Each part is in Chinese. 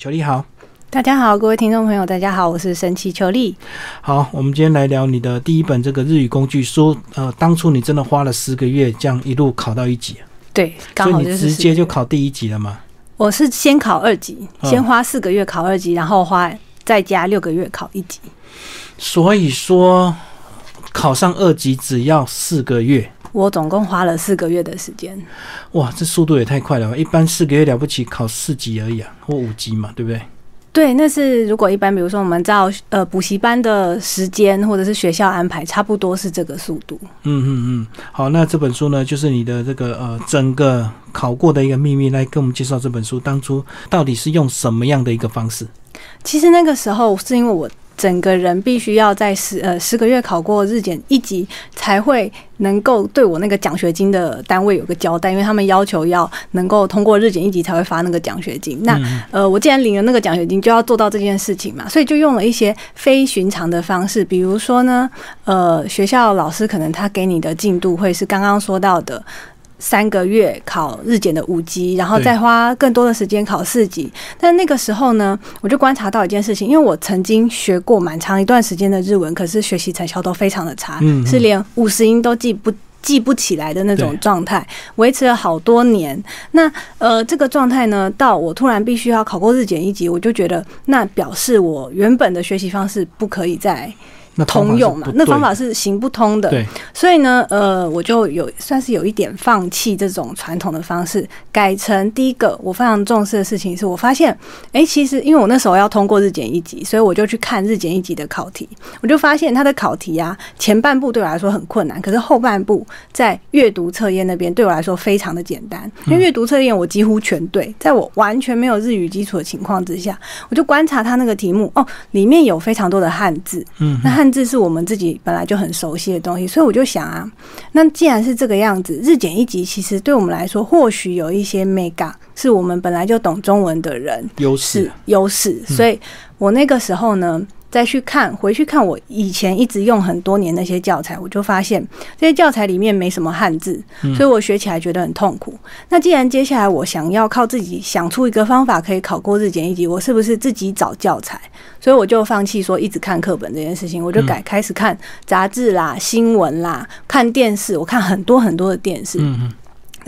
球力好，大家好，各位听众朋友，大家好，我是神奇球力。好，我们今天来聊你的第一本这个日语工具书。呃，当初你真的花了十个月，这样一路考到一级，对，刚好就是直接就考第一级了嘛？我是先考二级，嗯先花四个月考二级，然后花再加六个月考一级。所以说考上二级只要四个月，我总共花了四个月的时间。哇，这速度也太快了吧！一般四个月了不起，考四级而已啊，或五级嘛，对不对？对，那是如果一般，比如说我们照呃补习班的时间或者是学校安排，差不多是这个速度。嗯嗯嗯，好，那这本书呢，就是你的这个呃整个考过的一个秘密，来跟我们介绍这本书当初到底是用什么样的一个方式？其实那个时候是因为我整个人必须要在十呃十个月考过日检一级，才会能够对我那个奖学金的单位有个交代，因为他们要求要能够通过日检一级才会发那个奖学金。那嗯呃，我既然领了那个奖学金，就要做到这件事情嘛，所以就用了一些非寻常的方式，比如说呢，呃，学校老师可能他给你的进度会是刚刚说到的。三个月考日检的五级，然后再花更多的时间考四级。但那个时候呢，我就观察到一件事情，因为我曾经学过蛮长一段时间的日文，可是学习成效都非常的差，是连五十音都记不。记不起来的那种状态，维持了好多年。那呃，这个状态呢，到我突然必须要考过日检一级，我就觉得那表示我原本的学习方式不可以再通用嘛，那方法是行不通的。对，所以呢，呃，我就有算是有一点放弃这种传统的方式，改成第一个我非常重视的事情是我发现，诶，其实因为我那时候要通过日检一级，所以我就去看日检一级的考题，我就发现它的考题啊，前半部对我来说很困难，可是后半部在阅读测验那边对我来说非常的简单，因为阅读测验我几乎全对，在我完全没有日语基础的情况之下，我就观察它那个题目，哦，里面有非常多的汉字，嗯那汉字是我们自己本来就很熟悉的东西，所以我就想啊，那既然是这个样子，日检一级其实对我们来说，或许有一些 mega 是我们本来就懂中文的人优势，优势，所以我那个时候呢。再去看，回去看我以前一直用很多年那些教材，我就发现这些教材里面没什么汉字，所以我学起来觉得很痛苦。那既然接下来我想要靠自己想出一个方法可以考过日检一级，我是不是自己找教材？所以我就放弃说一直看课本这件事情，我就改开始看杂志啦、新闻啦、看电视。我看很多很多的电视，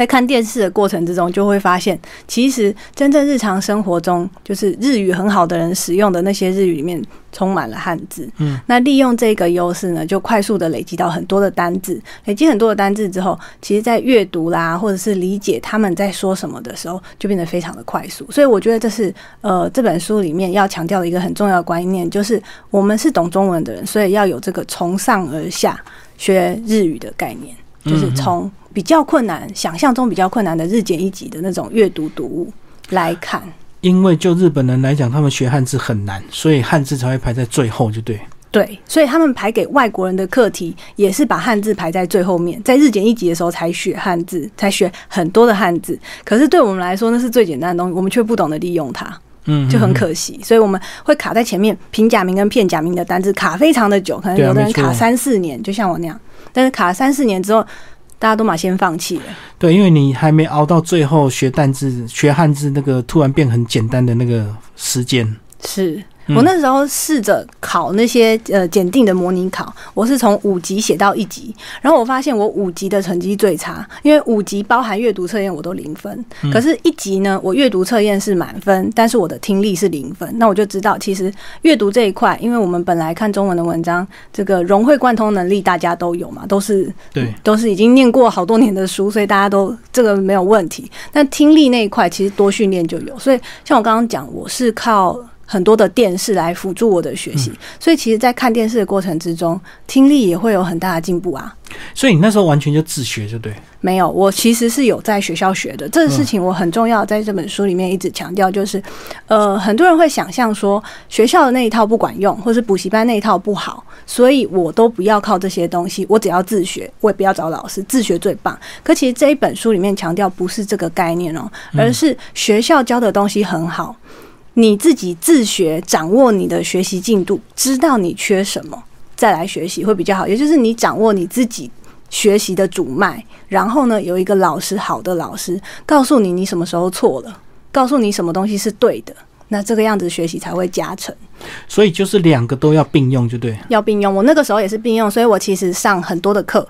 在看电视的过程之中，就会发现，其实真正日常生活中，就是日语很好的人使用的那些日语里面充满了汉字。嗯，那利用这个优势呢，就快速的累积到很多的单字。累积很多的单字之后，其实在阅读啦，或者是理解他们在说什么的时候，就变得非常的快速。所以我觉得这是呃这本书里面要强调的一个很重要的观念，就是我们是懂中文的人，所以要有这个从上而下学日语的概念。就是从比较困难、想象中比较困难的日检一级的那种阅读读物来看。因为就日本人来讲，他们学汉字很难，所以汉字才会排在最后，就对。对，所以他们排给外国人的课题也是把汉字排在最后面，在日检一级的时候才学汉字，才学很多的汉字。可是对我们来说，那是最简单的东西，我们却不懂得利用它，嗯，就很嗯可惜。所以我们会卡在前面，平假名跟片假名的单字卡非常的久，可能有的人卡三四年，就像我那样。但是卡三四年之后，大家都马先放弃了。对，因为你还没熬到最后学单字、学汉字那个突然变很简单的那个时间。是嗯我那时候试着考那些呃检定的模拟考，我是从五级写到一级，然后我发现我五级的成绩最差，因为五级包含阅读测验我都零分，可是一级呢，我阅读测验是满分，但是我的听力是零分，那我就知道其实阅读这一块，因为我们本来看中文的文章，这个融会贯通能力大家都有嘛，都是对，都是已经念过好多年的书，所以大家都这个没有问题。但听力那一块其实多训练就有，所以像我刚刚讲，我是靠很多的电视来辅助我的学习，所以其实，在看电视的过程之中，听力也会有很大的进步啊。所以你那时候完全就自学，就对。没有，我其实是有在学校学的。这个事情我很重要，在这本书里面一直强调，就是，呃，很多人会想象说学校的那一套不管用，或是补习班那一套不好，所以我都不要靠这些东西，我只要自学，我也不要找老师，自学最棒。可其实这一本书里面强调不是这个概念哦，而是学校教的东西很好，你自己自学，掌握你的学习进度，知道你缺什么，再来学习会比较好。也就是你掌握你自己学习的主脉，然后呢，有一个老师，好的老师告诉你你什么时候错了，告诉你什么东西是对的。那这个样子学习才会加成。所以就是两个都要并用，就对。要并用，我那个时候也是并用，所以我其实上很多的课，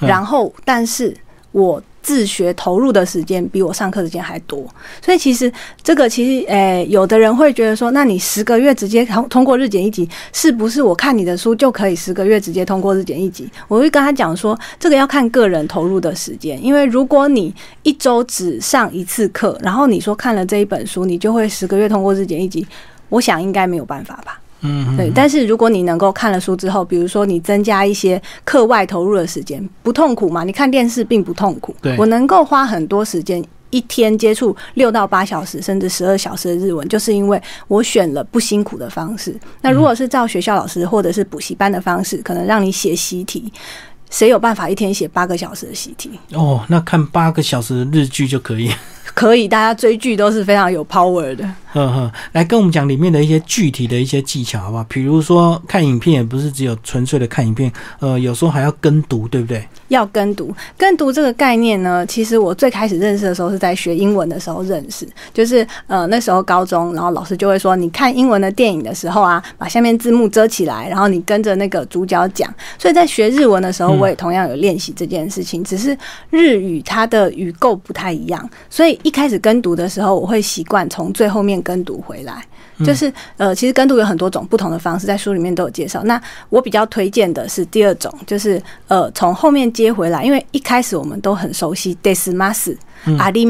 嗯然后但是我自学投入的时间比我上课时间还多，所以其实这个其实诶、有的人会觉得说，那你十个月直接通通过日检一级，是不是我看你的书就可以十个月直接通过日检一级？我会跟他讲说，这个要看个人投入的时间，因为如果你一周只上一次课，然后你说看了这一本书，你就会十个月通过日检一级，我想应该没有办法吧。嗯，对，但是如果你能够看了书之后，比如说你增加一些课外投入的时间，不痛苦嘛？你看电视并不痛苦对，我能够花很多时间。一天接触六到八小时，甚至十二小时的日文，就是因为我选了不辛苦的方式。那如果是照学校老师或者是补习班的方式，可能让你写习题，谁有办法一天写八个小时的习题？哦，那看八个小时的日剧就可以。可以，大家追剧都是非常有 power 的。呵呵，来跟我们讲里面的一些具体的一些技巧，好不好？比如说看影片，也不是只有纯粹的看影片，呃，有时候还要跟读，对不对？要跟读，跟读这个概念呢，其实我最开始认识的时候是在学英文的时候认识，就是呃那时候高中，然后老师就会说，你看英文的电影的时候啊，把下面字幕遮起来，然后你跟着那个主角讲。所以在学日文的时候，嗯我也同样有练习这件事情，只是日语它的语构不太一样，所以一开始跟读的时候，我会习惯从最后面跟读回来。就是呃，其实跟读有很多种不同的方式，在书里面都有介绍。那我比较推荐的是第二种，就是呃从后面接回来，因为一开始我们都很熟悉 des mas、阿里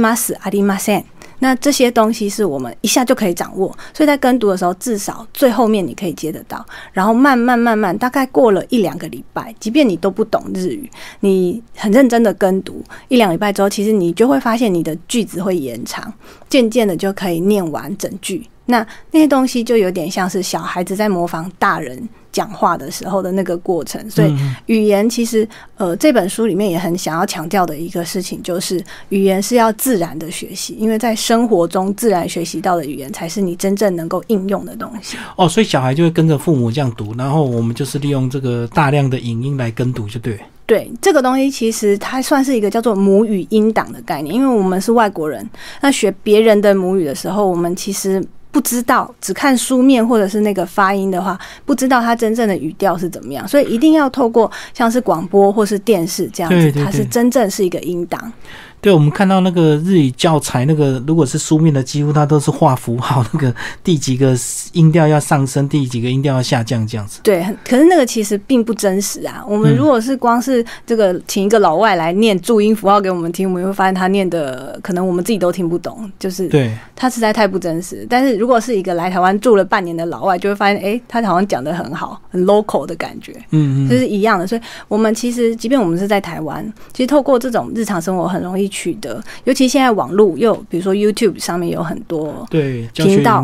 那这些东西是我们一下就可以掌握，所以在跟读的时候，至少最后面你可以接得到，然后慢慢慢慢，大概过了一两个礼拜，即便你都不懂日语，你很认真的跟读一两礼拜之后，其实你就会发现你的句子会延长，渐渐的就可以念完整句。那那些东西就有点像是小孩子在模仿大人讲话的时候的那个过程，所以嗯语言其实呃这本书里面也很想要强调的一个事情，就是语言是要自然的学习，因为在生活中自然学习到的语言才是你真正能够应用的东西。哦，所以小孩就会跟着父母这样读，然后我们就是利用这个大量的影音来跟读，就对。对这个东西，其实它算是一个叫做母语音档的概念，因为我们是外国人，那学别人的母语的时候，我们其实不知道，只看书面或者是那个发音的话，不知道它真正的语调是怎么样，所以一定要透过像是广播或是电视这样子，对对对它是真正是一个音档。对，我们看到那个日语教材，那个如果是书面的，几乎它都是画符号，那个第几个音调要上升，第几个音调要下降，这样子。对，可是那个其实并不真实啊。我们嗯如果是光是这个请一个老外来念注音符号给我们听，我们会发现他念的可能我们自己都听不懂，就是对，他实在太不真实。但是如果是一个来台湾住了半年的老外，就会发现，诶，他好像讲的很好，很 local 的感觉，嗯嗯，就是一样的。所以，我们其实，即便我们是在台湾，其实透过这种日常生活很容易取得，尤其现在网络又比如说 YouTube 上面有很多对，频道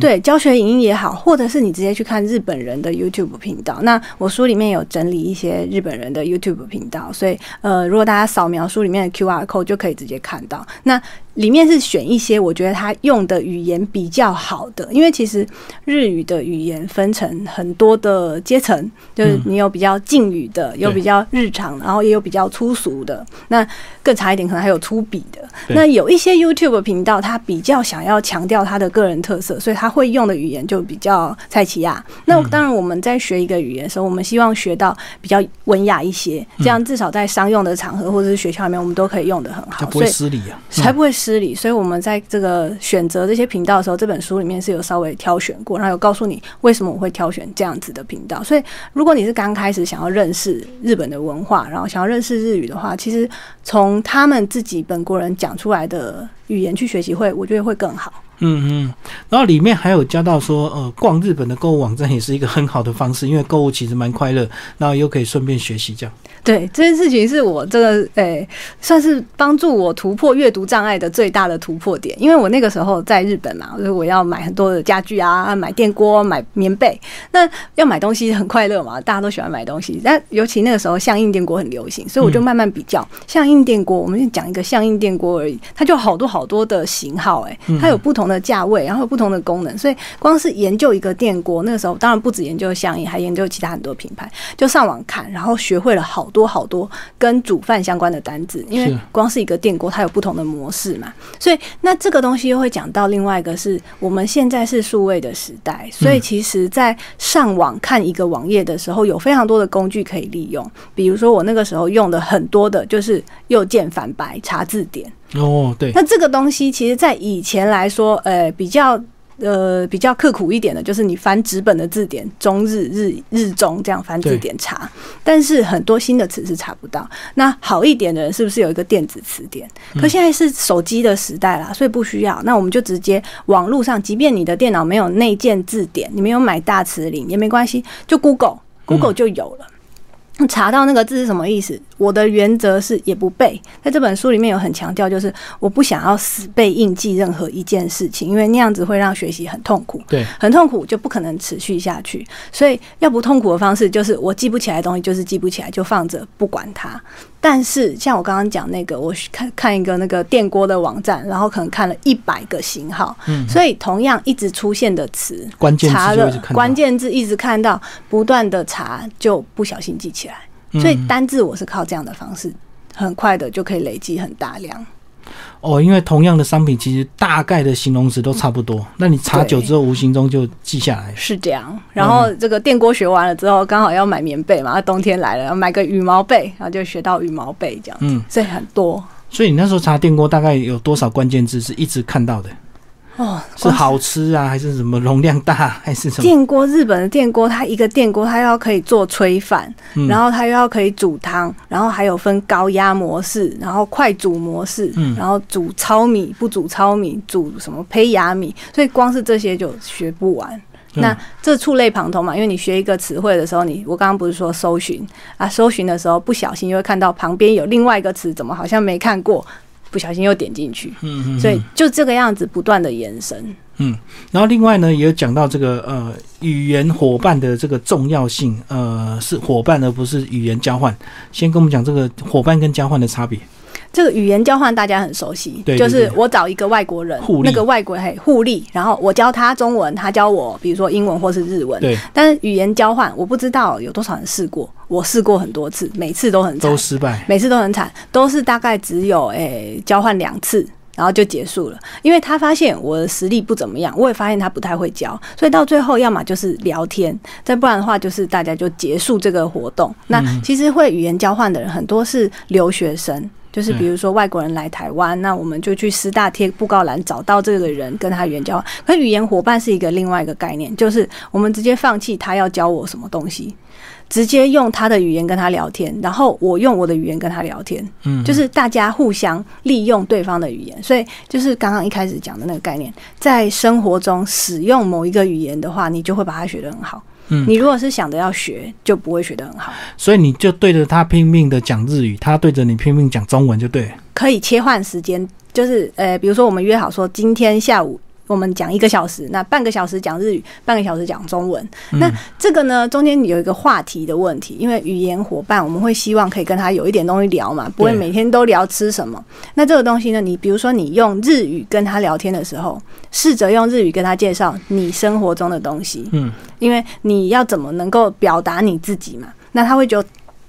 对教学影音也好，或者是你直接去看日本人的 YouTube 频道。那我书里面有整理一些日本人的 YouTube 频道，所以呃，如果大家扫描书里面的 QR code 就可以直接看到。那里面是选一些我觉得他用的语言比较好的，因为其实日语的语言分成很多的阶层，就是你有比较敬语的，有比较日常，然后也有比较粗俗的。那更差一点，可能还有粗鄙的。那有一些 YouTube 频道，他比较想要强调他的个人特色，所以他会用的语言就比较蔡奇亚。那嗯当然，我们在学一个语言的时候，我们希望学到比较文雅一些，这样至少在商用的场合或者是学校里面，我们都可以用的很好，才不会所以失礼啊。才不会失礼。所以我们在这个选择这些频道的时候，这本书里面是有稍微挑选过，然后有告诉你为什么我会挑选这样子的频道。所以如果你是刚开始想要认识日本的文化，然后想要认识日语的话，其实从他们自己本国人讲出来的语言去学习会，我觉得会更好。嗯嗯，然后里面还有加到说，呃，逛日本的购物网站也是一个很好的方式，因为购物其实蛮快乐，然后又可以顺便学习这样。对这件事情是我这个诶、算是帮助我突破阅读障碍的最大的突破点。因为我那个时候在日本嘛，所以我要买很多的家具啊，买电锅、买棉被。那要买东西很快乐嘛，大家都喜欢买东西。但尤其那个时候相印电锅很流行，所以我就慢慢比较相印电锅。我们就讲一个相印电锅而已，它就好多好好多的型号，哎，它有不同的价位，然后有不同的功能，所以光是研究一个电锅，那个时候当然不止研究香烟，还研究其他很多品牌，就上网看，然后学会了好多好多跟煮饭相关的单字，因为光是一个电锅，它有不同的模式嘛，所以那这个东西又会讲到另外一个是我们现在是数位的时代，所以其实在上网看一个网页的时候，有非常多的工具可以利用，比如说我那个时候用的很多的就是右键反白查字典。哦，对，那这个东西其实，在以前来说，呃，比较呃比较刻苦一点的，就是你翻纸本的字典，中日日日中这样翻字典查。但是很多新的词是查不到。那好一点的人是不是有一个电子词典？可现在是手机的时代啦，所以不需要。那我们就直接网络上，即便你的电脑没有内建字典，你没有买大词领也没关系，就 Google，Google 就有了。查到那个字是什么意思？我的原则是也不背。在这本书里面有很强调，就是我不想要死背硬记任何一件事情，因为那样子会让学习很痛苦。对，很痛苦就不可能持续下去。所以要不痛苦的方式，就是我记不起来的东西，就是记不起来，就放着不管它。但是像我刚刚讲那个，我看看一个那个电锅的网站，然后可能看了一百个型号，嗯，所以同样一直出现的词，关键查了关键字一直看到，不断的查就不小心记起来。所以单字我是靠这样的方式，很快的就可以累积很大量。哦，因为同样的商品，其实大概的形容词都差不多。那你查久之后，无形中就记下来。是这样。然后这个电锅学完了之后，刚好要买棉被嘛，冬天来了，要买个羽毛被，然后就学到羽毛被这样。嗯，所以很多。所以你那时候查电锅，大概有多少关键字是一直看到的？哦，是好吃啊，还是什么容量大，还是什么？电锅，日本的电锅，它一个电锅，它要可以做炊饭，然后它又要可以煮汤，然后还有分高压模式，然后快煮模式，然后煮糙米不煮糙米，煮什么胚芽米，所以光是这些就学不完。那这触类旁通嘛，因为你学一个词汇的时候，你我刚刚不是说搜寻啊，搜寻的时候不小心就会看到旁边有另外一个词，怎么好像没看过？不小心又点进去，嗯嗯，所以就这个样子不断的延伸，嗯，然后另外呢也有讲到这个呃语言伙伴的这个重要性，呃是伙伴而不是语言交换，先跟我们讲这个伙伴跟交换的差别。这个语言交换大家很熟悉，就是我找一个外国人，那个外国人互利，然后我教他中文，他教我，比如说英文或是日文。对。但是语言交换，我不知道有多少人试过，我试过很多次，每次都很都失败，每次都很惨，都是大概只有诶交换两次，然后就结束了。因为他发现我的实力不怎么样，我也发现他不太会教，所以到最后要么就是聊天，再不然的话就是大家就结束这个活动。那其实会语言交换的人很多是留学生。就是比如说外国人来台湾，那我们就去师大贴布告栏找到这个人，跟他语言交换。可语言伙伴是一个另外一个概念，就是我们直接放弃他要教我什么东西，直接用他的语言跟他聊天，然后我用我的语言跟他聊天。嗯，就是大家互相利用对方的语言。所以就是刚刚一开始讲的那个概念，在生活中使用某一个语言的话，你就会把它学得很好。你如果是想着要学，就不会学得很好。所以你就对着他拼命的讲日语，他对着你拼命讲中文，就对。可以切换时间，就是呃，比如说我们约好说今天下午。我们讲一个小时，那半个小时讲日语，半个小时讲中文。那这个呢，中间有一个话题的问题，因为语言伙伴，我们会希望可以跟他有一点东西聊嘛，不会每天都聊吃什么。那这个东西呢，你比如说你用日语跟他聊天的时候，试着用日语跟他介绍你生活中的东西。嗯，因为你要怎么能够表达你自己嘛？那他会纠，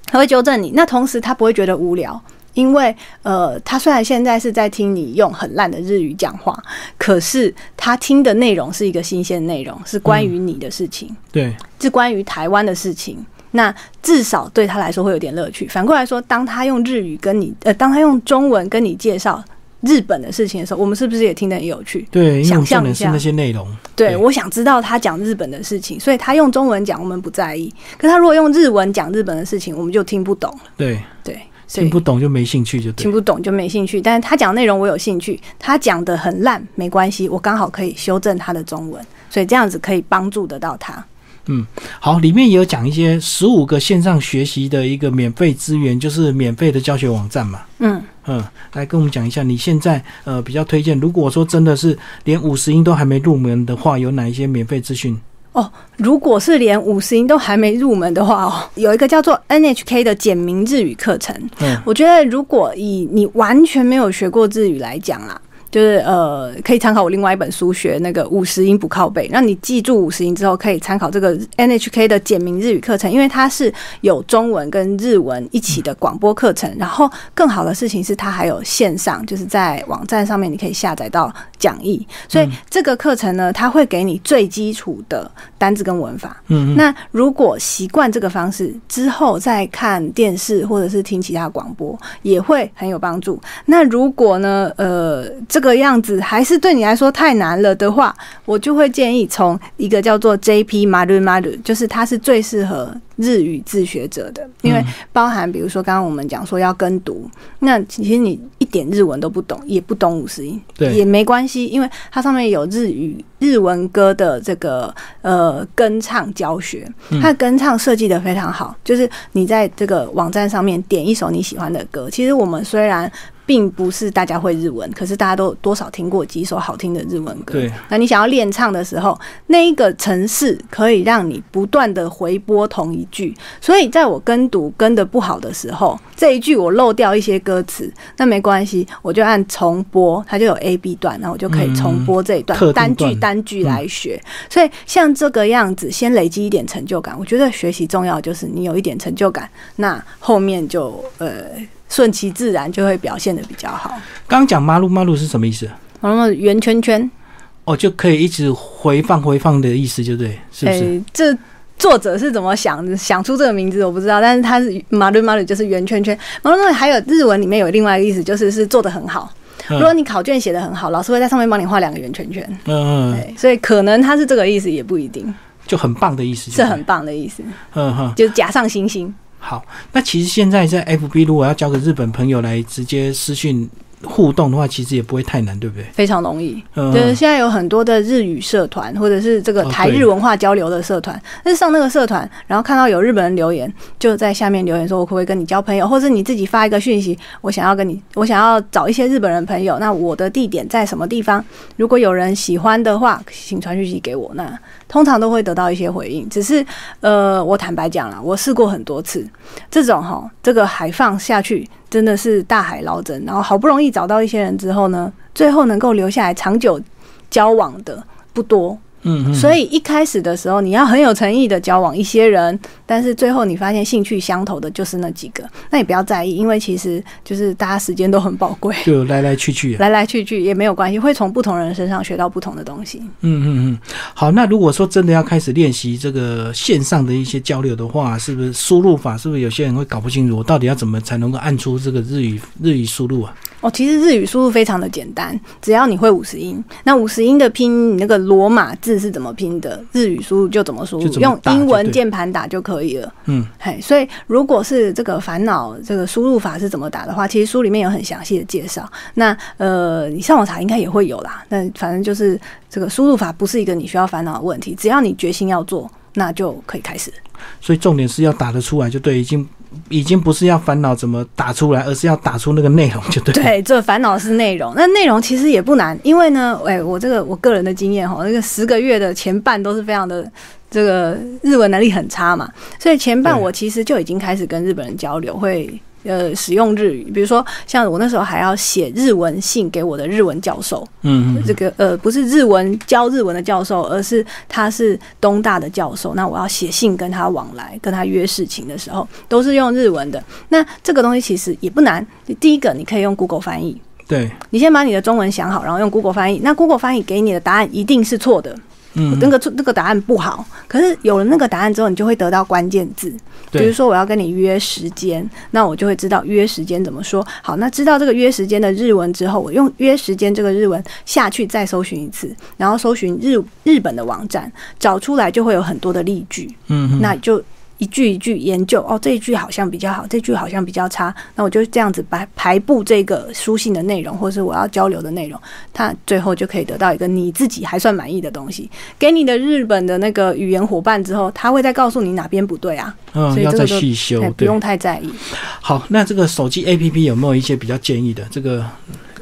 他会纠正你。那同时他不会觉得无聊。因为，呃，他虽然现在是在听你用很烂的日语讲话，可是他听的内容是一个新鲜内容，是关于你的事情，对，是关于台湾的事情。那至少对他来说会有点乐趣。反过来说，当他用日语跟你，呃，当他用中文跟你介绍日本的事情的时候，我们是不是也听得很有趣？对，想象一下那些内容。对，我想知道他讲日本的事情，所以他用中文讲，我们不在意；可他如果用日文讲日本的事情，我们就听不懂了。对，对。听不懂就没兴趣，就听不懂就没兴趣。但是他讲内容我有兴趣，他讲的很烂没关系，我刚好可以修正他的中文，所以这样子可以帮助得到他。嗯，好，里面也有讲一些十五个线上学习的一个免费资源，就是免费的教学网站嘛。嗯嗯，来跟我们讲一下，你现在呃比较推荐，如果说真的是连五十音都还没入门的话，有哪一些免费资讯？哦，如果是连五十音都还没入门的话哦，有一个叫做 NHK 的简明日语课程。嗯，我觉得如果以你完全没有学过日语来讲啊，就是呃，可以参考我另外一本书学那个五十音不靠背，让你记住五十音之后，可以参考这个 NHK 的简明日语课程，因为它是有中文跟日文一起的广播课程。然后更好的事情是，它还有线上，就是在网站上面你可以下载到讲义。所以这个课程呢，它会给你最基础的单字跟文法。嗯，那如果习惯这个方式之后，再看电视或者是听其他广播，也会很有帮助。那如果呢，呃，这个样子还是对你来说太难了的话，我就会建议从一个叫做 JP Maru Maru，就是它是最适合日语自学者的，因为包含比如说刚刚我们讲说要跟读，那其实你一点日文都不懂，也不懂五十音，对，也没关系，因为它上面有日语日文歌的这个呃跟唱教学，它的跟唱设计的非常好，就是你在这个网站上面点一首你喜欢的歌，其实我们虽然。并不是大家会日文，可是大家都多少听过几首好听的日文歌。对，那你想要练唱的时候，那一个城市可以让你不断的回播同一句。所以在我跟读跟的不好的时候，这一句我漏掉一些歌词，那没关系，我就按重播，它就有 A B 段，然后我就可以重播这一段单句单句来学。所以像这个样子，先累积一点成就感。我觉得学习重要就是你有一点成就感，那后面就呃。顺其自然就会表现的比较好。刚刚讲马路马路是什么意思？马路圆圈圈哦，就可以一直回放回放的意思，就对，是不是？这作者是怎么想想出这个名字我不知道，但是他是马路马路就是圆圈圈。马路马路还有日文里面有另外一个意思，就是是做的很好。如果你考卷写的很好，老师会在上面帮你画两个圆圈圈。嗯嗯，所以可能他是这个意思，也不一定。就很棒的意思，是很棒的意思。嗯哼，就是加上星星。好，那其实现在在 FB，如果要交个日本朋友来直接私讯互动的话，其实也不会太难，对不对？非常容易。就是现在有很多的日语社团，或者是这个台日文化交流的社团，但是上那个社团，然后看到有日本人留言，就在下面留言说：“我可不可以跟你交朋友？”或者你自己发一个讯息：“我想要跟你，我想要找一些日本人朋友。那我的地点在什么地方？如果有人喜欢的话，请传讯息给我。”那通常都会得到一些回应，只是，呃，我坦白讲了，我试过很多次，这种哈，这个海放下去真的是大海捞针，然后好不容易找到一些人之后呢，最后能够留下来长久交往的不多。嗯，所以一开始的时候，你要很有诚意的交往一些人，但是最后你发现兴趣相投的就是那几个，那也不要在意，因为其实就是大家时间都很宝贵，就来来去去，来来去去也没有关系，会从不同人身上学到不同的东西。嗯嗯嗯，好，那如果说真的要开始练习这个线上的一些交流的话，是不是输入法？是不是有些人会搞不清楚，我到底要怎么才能够按出这个日语日语输入啊？哦，其实日语输入非常的简单，只要你会五十音，那五十音的拼，你那个罗马字是怎么拼的，日语输入就怎么输入，用英文键盘打就可以了。嗯，嘿，所以如果是这个烦恼，这个输入法是怎么打的话，其实书里面有很详细的介绍。那呃，你上网查应该也会有啦。那反正就是这个输入法不是一个你需要烦恼的问题，只要你决心要做，那就可以开始。所以重点是要打得出来，就对，已经。已经不是要烦恼怎么打出来，而是要打出那个内容 就对。对，这烦恼是内容。那内容其实也不难，因为呢，哎，我这个我个人的经验哈，那个十个月的前半都是非常的这个日文能力很差嘛，所以前半我其实就已经开始跟日本人交流会。呃，使用日语，比如说像我那时候还要写日文信给我的日文教授，嗯，这个呃不是日文教日文的教授，而是他是东大的教授，那我要写信跟他往来，跟他约事情的时候，都是用日文的。那这个东西其实也不难，第一个你可以用 Google 翻译，对你先把你的中文想好，然后用 Google 翻译，那 Google 翻译给你的答案一定是错的。嗯，那个那个答案不好，可是有了那个答案之后，你就会得到关键字。比如说我要跟你约时间，那我就会知道约时间怎么说。好，那知道这个约时间的日文之后，我用约时间这个日文下去再搜寻一次，然后搜寻日日本的网站，找出来就会有很多的例句。嗯，那就。一句一句研究哦，这一句好像比较好，这句好像比较差。那我就这样子排排布这个书信的内容，或是我要交流的内容，他最后就可以得到一个你自己还算满意的东西。给你的日本的那个语言伙伴之后，他会再告诉你哪边不对啊？嗯，要再细修，不用太在意。好，那这个手机 APP 有没有一些比较建议的？这个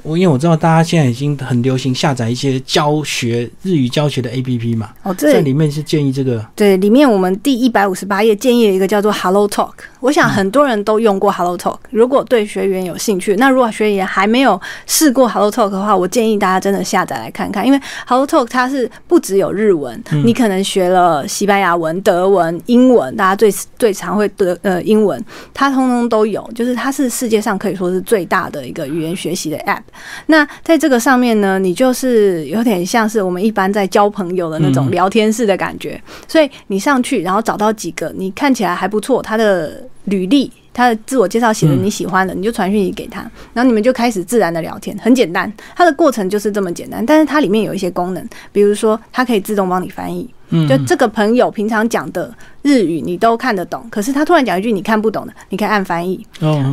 我因为我知道大家现在已经很流行下载一些教学日语教学的 A P P 嘛，哦，这在里面是建议这个，对，里面我们第一百五十八页建议了一个叫做 Hello Talk，我想很多人都用过 Hello Talk。如果对学员有兴趣，那如果学员还没有试过 Hello Talk 的话，我建议大家真的下载来看看，因为 Hello Talk 它是不只有日文，你可能学了西班牙文、德文、英文，大家最最常会德呃英文，它通通都有，就是它是世界上可以说是最大的一个语言学习的 App。那在这个上面呢，你就是有点像是我们一般在交朋友的那种聊天式的感觉，所以你上去，然后找到几个你看起来还不错，他的履历、他的自我介绍写的你喜欢的，你就传讯息给他，然后你们就开始自然的聊天，很简单，它的过程就是这么简单。但是它里面有一些功能，比如说它可以自动帮你翻译，就这个朋友平常讲的日语你都看得懂，可是他突然讲一句你看不懂的，你可以按翻译，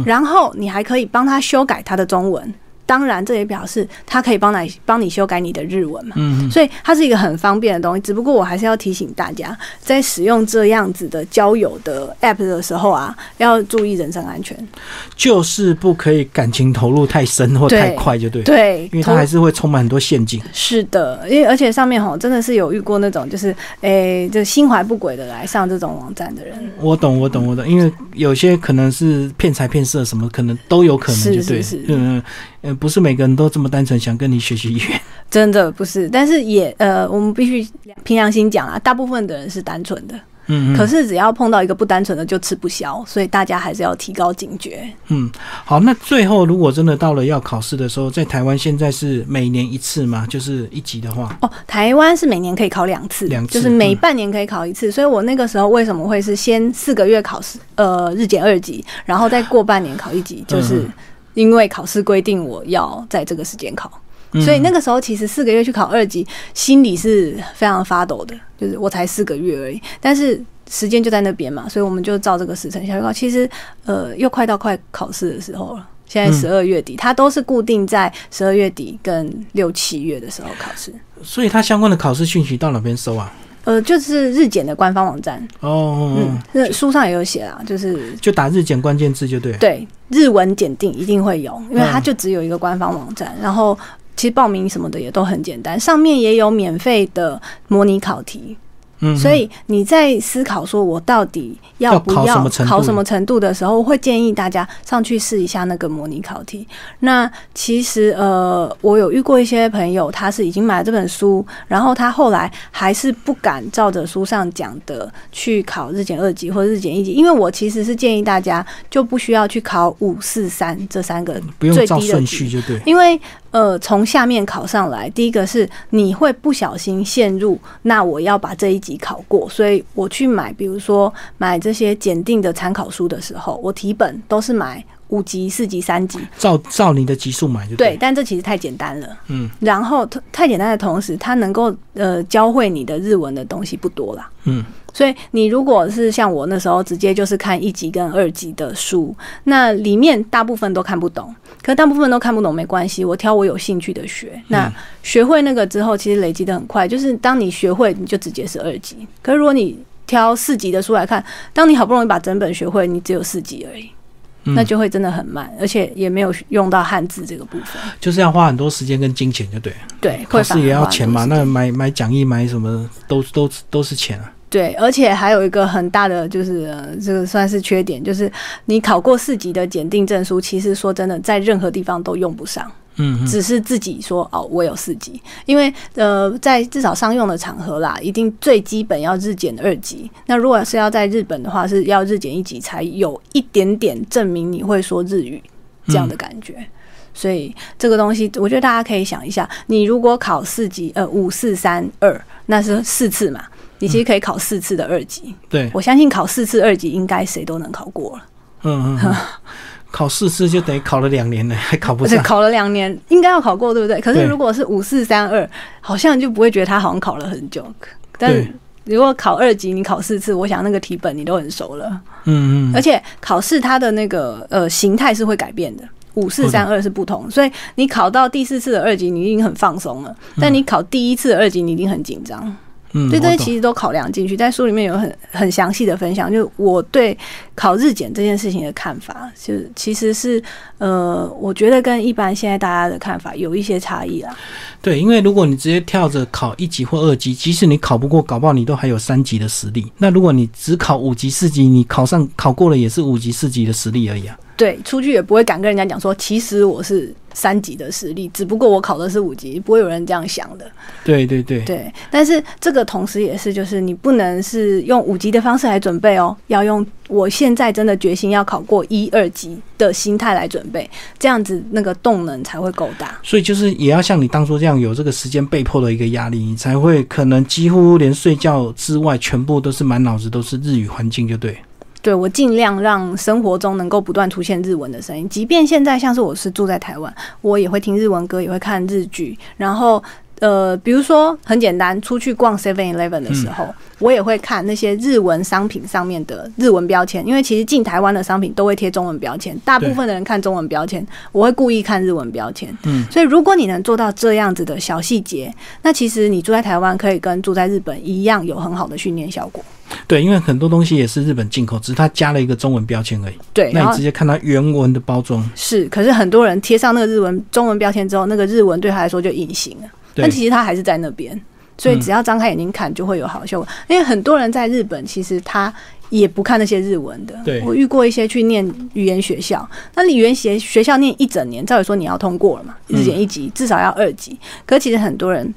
然后你还可以帮他修改他的中文。当然，这也表示它可以帮你帮你修改你的日文嘛，所以它是一个很方便的东西。只不过我还是要提醒大家，在使用这样子的交友的 app 的时候啊，要注意人身安全，就是不可以感情投入太深或太快，就对，对，因为它还是会充满很多陷阱。是的，因为而且上面吼真的是有遇过那种就是诶，就心怀不轨的来上这种网站的人。我懂，我懂，我懂，因为有些可能是骗财骗色，什么可能都有可能，就对，嗯。呃，不是每个人都这么单纯想跟你学习语言，真的不是。但是也呃，我们必须凭良心讲啊，大部分的人是单纯的。嗯，可是只要碰到一个不单纯的，就吃不消。所以大家还是要提高警觉。嗯，好，那最后如果真的到了要考试的时候，在台湾现在是每年一次吗？就是一级的话？哦，台湾是每年可以考两次，两次就是每半年可以考一次。所以我那个时候为什么会是先四个月考试，呃，日检二级，然后再过半年考一级，就是。因为考试规定我要在这个时间考，所以那个时候其实四个月去考二级，心里是非常发抖的。就是我才四个月而已，但是时间就在那边嘛，所以我们就照这个时辰下去考。其实呃，又快到快考试的时候了，现在十二月底，它都是固定在十二月底跟六七月的时候考试。所以它相关的考试讯息到哪边收啊？呃，就是日检的官方网站哦，嗯，那书上也有写啦，就是就打日检关键字就对，对，日文检定一定会有，因为它就只有一个官方网站，然后其实报名什么的也都很简单，上面也有免费的模拟考题。所以你在思考说，我到底要不要考什么程度的时候，会建议大家上去试一下那个模拟考题。那其实呃，我有遇过一些朋友，他是已经买了这本书，然后他后来还是不敢照着书上讲的去考日检二级或日检一级，因为我其实是建议大家就不需要去考五四三这三个最低的序就对，因为。呃，从下面考上来，第一个是你会不小心陷入，那我要把这一级考过，所以我去买，比如说买这些检定的参考书的时候，我题本都是买五级、四级、三级，照照你的级数买就对。但这其实太简单了，嗯。然后太简单的同时，它能够呃教会你的日文的东西不多啦，嗯。所以你如果是像我那时候直接就是看一级跟二级的书，那里面大部分都看不懂。可大部分都看不懂没关系，我挑我有兴趣的学。那学会那个之后，其实累积的很快。就是当你学会，你就直接是二级。可是如果你挑四级的书来看，当你好不容易把整本学会，你只有四级而已，那就会真的很慢，而且也没有用到汉字这个部分。就是要花很多时间跟金钱，就对。对，考试也要钱嘛。那买买讲义买什么都都都是钱啊。对，而且还有一个很大的就是这个算是缺点，就是你考过四级的检定证书，其实说真的，在任何地方都用不上。嗯，只是自己说哦，我有四级，因为呃，在至少商用的场合啦，一定最基本要日检二级。那如果是要在日本的话，是要日检一级才有一点点证明你会说日语这样的感觉。所以这个东西，我觉得大家可以想一下，你如果考四级，呃，五四三二，那是四次嘛。你其实可以考四次的二级，对我相信考四次二级应该谁都能考过了。嗯嗯，考四次就等于考了两年了，还考不上。考了两年应该要考过，对不对？可是如果是五四三二，好像就不会觉得他好像考了很久。但如果考二级，你考四次，我想那个题本你都很熟了。嗯嗯，而且考试它的那个呃形态是会改变的，五四三二是不同，所以你考到第四次的二级，你已经很放松了。但你考第一次的二级，你一定很紧张。嗯，所以这些其实都考量进去，在书里面有很很详细的分享。就我对考日检这件事情的看法，就其实是呃，我觉得跟一般现在大家的看法有一些差异啦。对，因为如果你直接跳着考一级或二级，即使你考不过，搞不好你都还有三级的实力。那如果你只考五级、四级，你考上考过了也是五级、四级的实力而已啊。对，出去也不会敢跟人家讲说，其实我是三级的实力，只不过我考的是五级，不会有人这样想的。对对对，对。但是这个同时也是，就是你不能是用五级的方式来准备哦，要用我现在真的决心要考过一二级的心态来准备，这样子那个动能才会够大。所以就是也要像你当初这样有这个时间被迫的一个压力，你才会可能几乎连睡觉之外，全部都是满脑子都是日语环境，就对。对我尽量让生活中能够不断出现日文的声音，即便现在像是我是住在台湾，我也会听日文歌，也会看日剧。然后，呃，比如说很简单，出去逛 Seven Eleven 的时候，我也会看那些日文商品上面的日文标签，因为其实进台湾的商品都会贴中文标签，大部分的人看中文标签，我会故意看日文标签。嗯，所以如果你能做到这样子的小细节，那其实你住在台湾可以跟住在日本一样有很好的训练效果。对，因为很多东西也是日本进口，只是它加了一个中文标签而已。对，那你直接看它原文的包装。是，可是很多人贴上那个日文中文标签之后，那个日文对他来说就隐形了。但其实他还是在那边，所以只要张开眼睛看，就会有好效果。因为很多人在日本，其实他也不看那些日文的。对，我遇过一些去念语言学校，那语言学学校念一整年，照理说你要通过了嘛，日检一级至少要二级。可其实很多人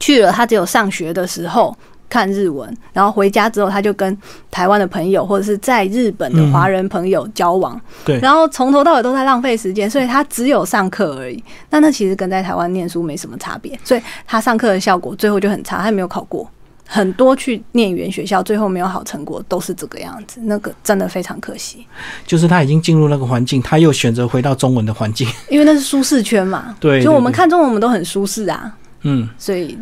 去了，他只有上学的时候。看日文，然后回家之后，他就跟台湾的朋友或者是在日本的华人朋友交往，对，然后从头到尾都在浪费时间，所以他只有上课而已。那那其实跟在台湾念书没什么差别，所以他上课的效果最后就很差，他没有考过。很多去念语言学校最后没有好成果，都是这个样子，那个真的非常可惜。就是他已经进入那个环境，他又选择回到中文的环境，因为那是舒适圈嘛。对，就我们看中文，我们都很舒适啊。嗯，所以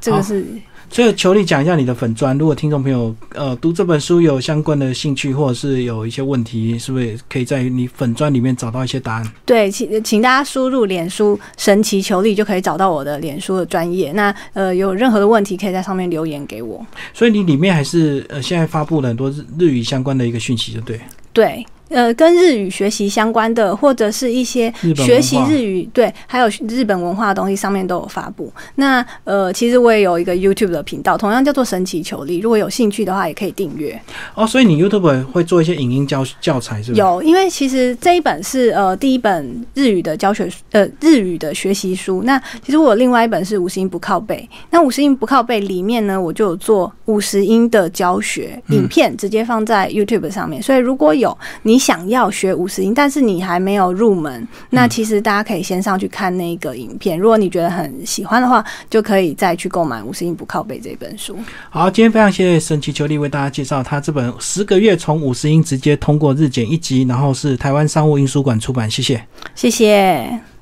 这个是。所以求你讲一下你的粉砖，如果听众朋友呃读这本书有相关的兴趣，或者是有一些问题，是不是可以在你粉砖里面找到一些答案？对，请请大家输入脸书神奇求力就可以找到我的脸书的专业。那呃有任何的问题可以在上面留言给我。所以你里面还是呃现在发布了很多日日语相关的一个讯息，就对。对。呃，跟日语学习相关的，或者是一些学习日语，对，还有日本文化的东西，上面都有发布。那呃，其实我也有一个 YouTube 的频道，同样叫做神奇求力。如果有兴趣的话，也可以订阅。哦，所以你 YouTube 会做一些影音教教材，是吧？有，因为其实这一本是呃第一本日语的教学呃日语的学习书。那其实我有另外一本是五十音不靠背。那五十音不靠背里面呢，我就有做五十音的教学影片，直接放在 YouTube 上面。所以如果有你。你想要学五十音，但是你还没有入门，那其实大家可以先上去看那个影片。如果你觉得很喜欢的话，就可以再去购买《五十音不靠背》这本书。好，今天非常谢谢神奇秋丽为大家介绍他这本《十个月从五十音直接通过日检一级》，然后是台湾商务印书馆出版。谢谢，谢谢。